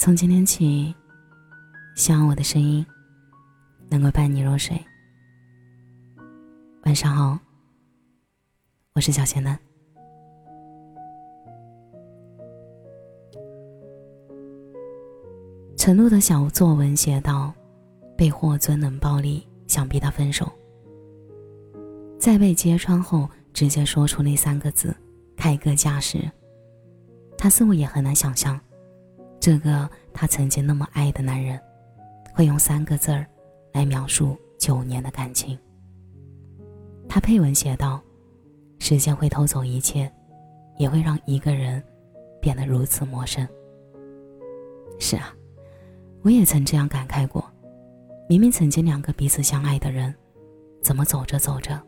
从今天起，希望我的声音能够伴你入睡。晚上好，我是小贤男。陈露的小作文写道：“被霍尊冷暴力，想逼他分手，在被揭穿后，直接说出那三个字‘开个价’时，他似乎也很难想象。”这个他曾经那么爱的男人，会用三个字儿来描述九年的感情。他配文写道：“时间会偷走一切，也会让一个人变得如此陌生。”是啊，我也曾这样感慨过。明明曾经两个彼此相爱的人，怎么走着走着，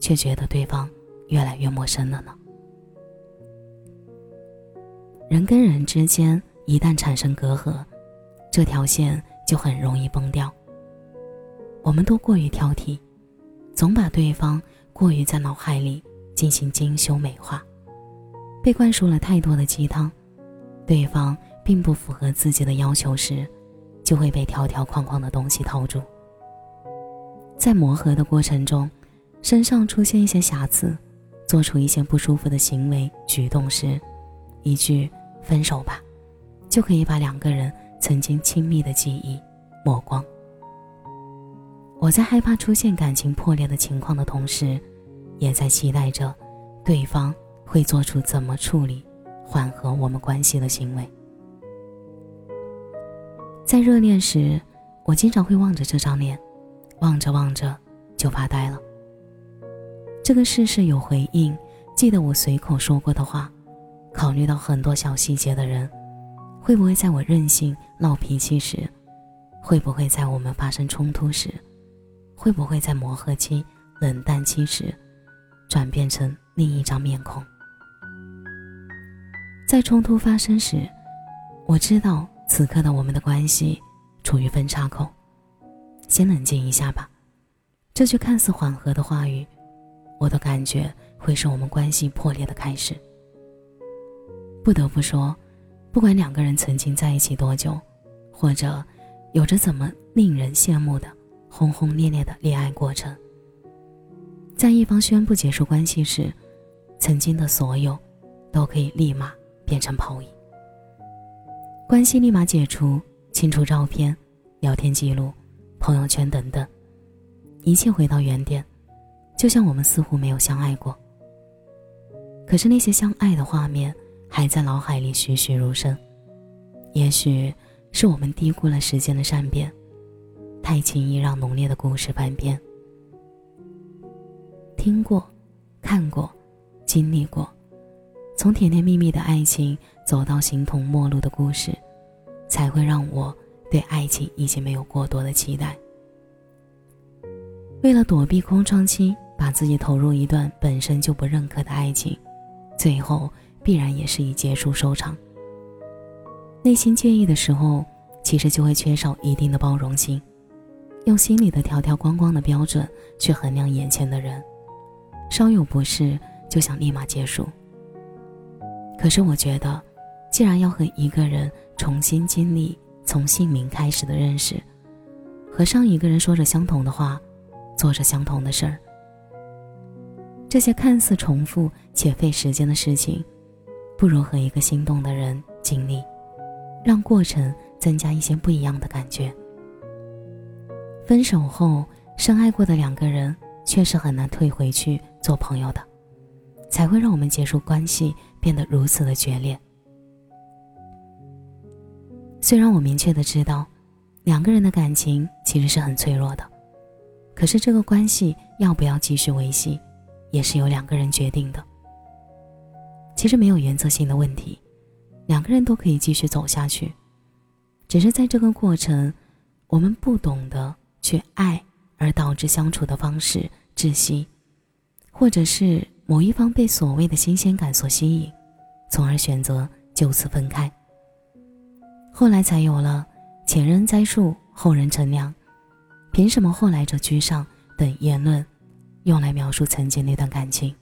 却觉得对方越来越陌生了呢？人跟人之间。一旦产生隔阂，这条线就很容易崩掉。我们都过于挑剔，总把对方过于在脑海里进行精修美化，被灌输了太多的鸡汤，对方并不符合自己的要求时，就会被条条框框的东西套住。在磨合的过程中，身上出现一些瑕疵，做出一些不舒服的行为举动时，一句“分手吧”。就可以把两个人曾经亲密的记忆抹光。我在害怕出现感情破裂的情况的同时，也在期待着对方会做出怎么处理、缓和我们关系的行为。在热恋时，我经常会望着这张脸，望着望着就发呆了。这个事事有回应，记得我随口说过的话，考虑到很多小细节的人。会不会在我任性闹脾气时，会不会在我们发生冲突时，会不会在磨合期、冷淡期时，转变成另一张面孔？在冲突发生时，我知道此刻的我们的关系处于分叉口，先冷静一下吧。这句看似缓和的话语，我都感觉会是我们关系破裂的开始。不得不说。不管两个人曾经在一起多久，或者有着怎么令人羡慕的轰轰烈烈的恋爱过程，在一方宣布结束关系时，曾经的所有都可以立马变成泡影，关系立马解除，清除照片、聊天记录、朋友圈等等，一切回到原点，就像我们似乎没有相爱过。可是那些相爱的画面。还在脑海里栩栩如生，也许是我们低估了时间的善变，太轻易让浓烈的故事翻篇。听过，看过，经历过，从甜甜蜜蜜的爱情走到形同陌路的故事，才会让我对爱情已经没有过多的期待。为了躲避空窗期，把自己投入一段本身就不认可的爱情，最后。必然也是以结束收场。内心介意的时候，其实就会缺少一定的包容心，用心里的条条框框的标准去衡量眼前的人，稍有不适就想立马结束。可是我觉得，既然要和一个人重新经历从姓名开始的认识，和上一个人说着相同的话，做着相同的事儿，这些看似重复且费时间的事情。不如和一个心动的人经历，让过程增加一些不一样的感觉。分手后，深爱过的两个人确实很难退回去做朋友的，才会让我们结束关系变得如此的决裂。虽然我明确的知道，两个人的感情其实是很脆弱的，可是这个关系要不要继续维系，也是由两个人决定的。其实没有原则性的问题，两个人都可以继续走下去，只是在这个过程，我们不懂得去爱，而导致相处的方式窒息，或者是某一方被所谓的新鲜感所吸引，从而选择就此分开。后来才有了“前人栽树，后人乘凉”，凭什么后来者居上等言论，用来描述曾经那段感情？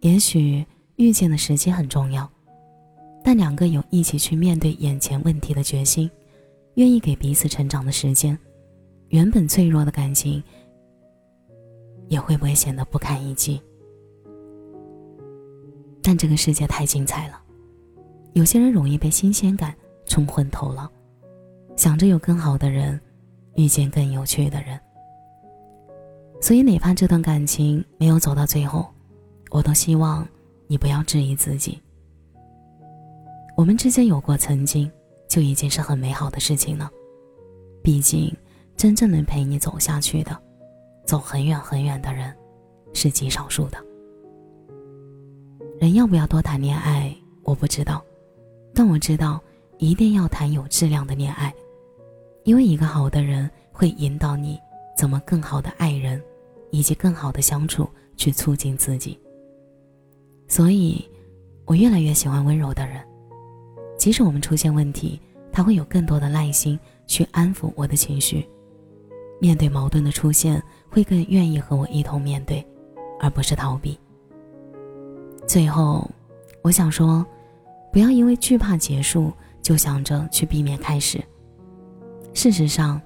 也许。遇见的时机很重要，但两个有一起去面对眼前问题的决心，愿意给彼此成长的时间，原本脆弱的感情也会不会显得不堪一击？但这个世界太精彩了，有些人容易被新鲜感冲昏头脑，想着有更好的人，遇见更有趣的人。所以，哪怕这段感情没有走到最后，我都希望你不要质疑自己。我们之间有过曾经，就已经是很美好的事情了。毕竟，真正能陪你走下去的，走很远很远的人，是极少数的。人要不要多谈恋爱，我不知道，但我知道一定要谈有质量的恋爱，因为一个好的人会引导你怎么更好的爱人。以及更好的相处，去促进自己。所以，我越来越喜欢温柔的人。即使我们出现问题，他会有更多的耐心去安抚我的情绪。面对矛盾的出现，会更愿意和我一同面对，而不是逃避。最后，我想说，不要因为惧怕结束，就想着去避免开始。事实上，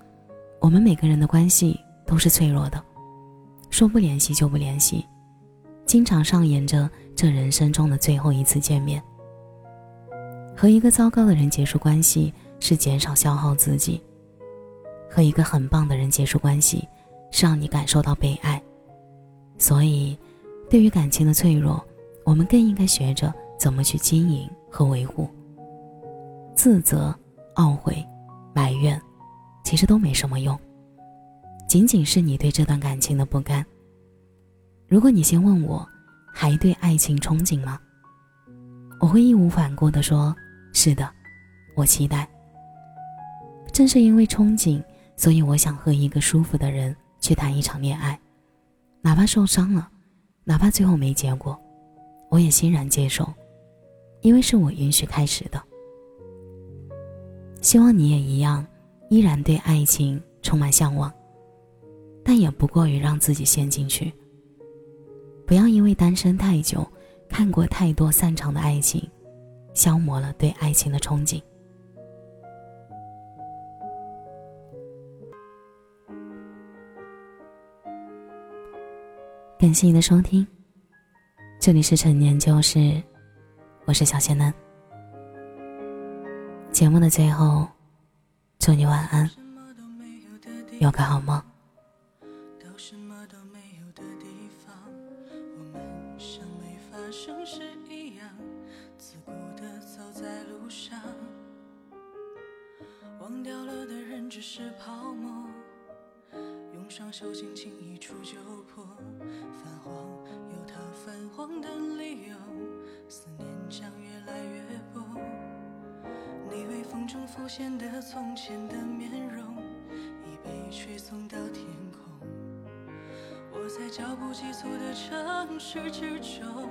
我们每个人的关系都是脆弱的。说不联系就不联系，经常上演着这人生中的最后一次见面。和一个糟糕的人结束关系是减少消耗自己，和一个很棒的人结束关系是让你感受到被爱。所以，对于感情的脆弱，我们更应该学着怎么去经营和维护。自责、懊悔、埋怨，其实都没什么用。仅仅是你对这段感情的不甘。如果你先问我，还对爱情憧憬吗？我会义无反顾地说：是的，我期待。正是因为憧憬，所以我想和一个舒服的人去谈一场恋爱，哪怕受伤了，哪怕最后没结果，我也欣然接受，因为是我允许开始的。希望你也一样，依然对爱情充满向往。但也不过于让自己陷进去。不要因为单身太久，看过太多散场的爱情，消磨了对爱情的憧憬。感谢你的收听，这里是陈年旧事，我是小仙男。节目的最后，祝你晚安，有个好梦。生时一样，自顾地走在路上。忘掉了的人只是泡沫，用双手轻轻一触就破。泛黄有它泛黄的理由，思念将越来越薄。你微风中浮现的从前的面容，已被吹送到天空。我在脚步急促的城市之中，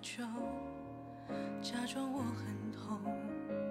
就假装我很痛。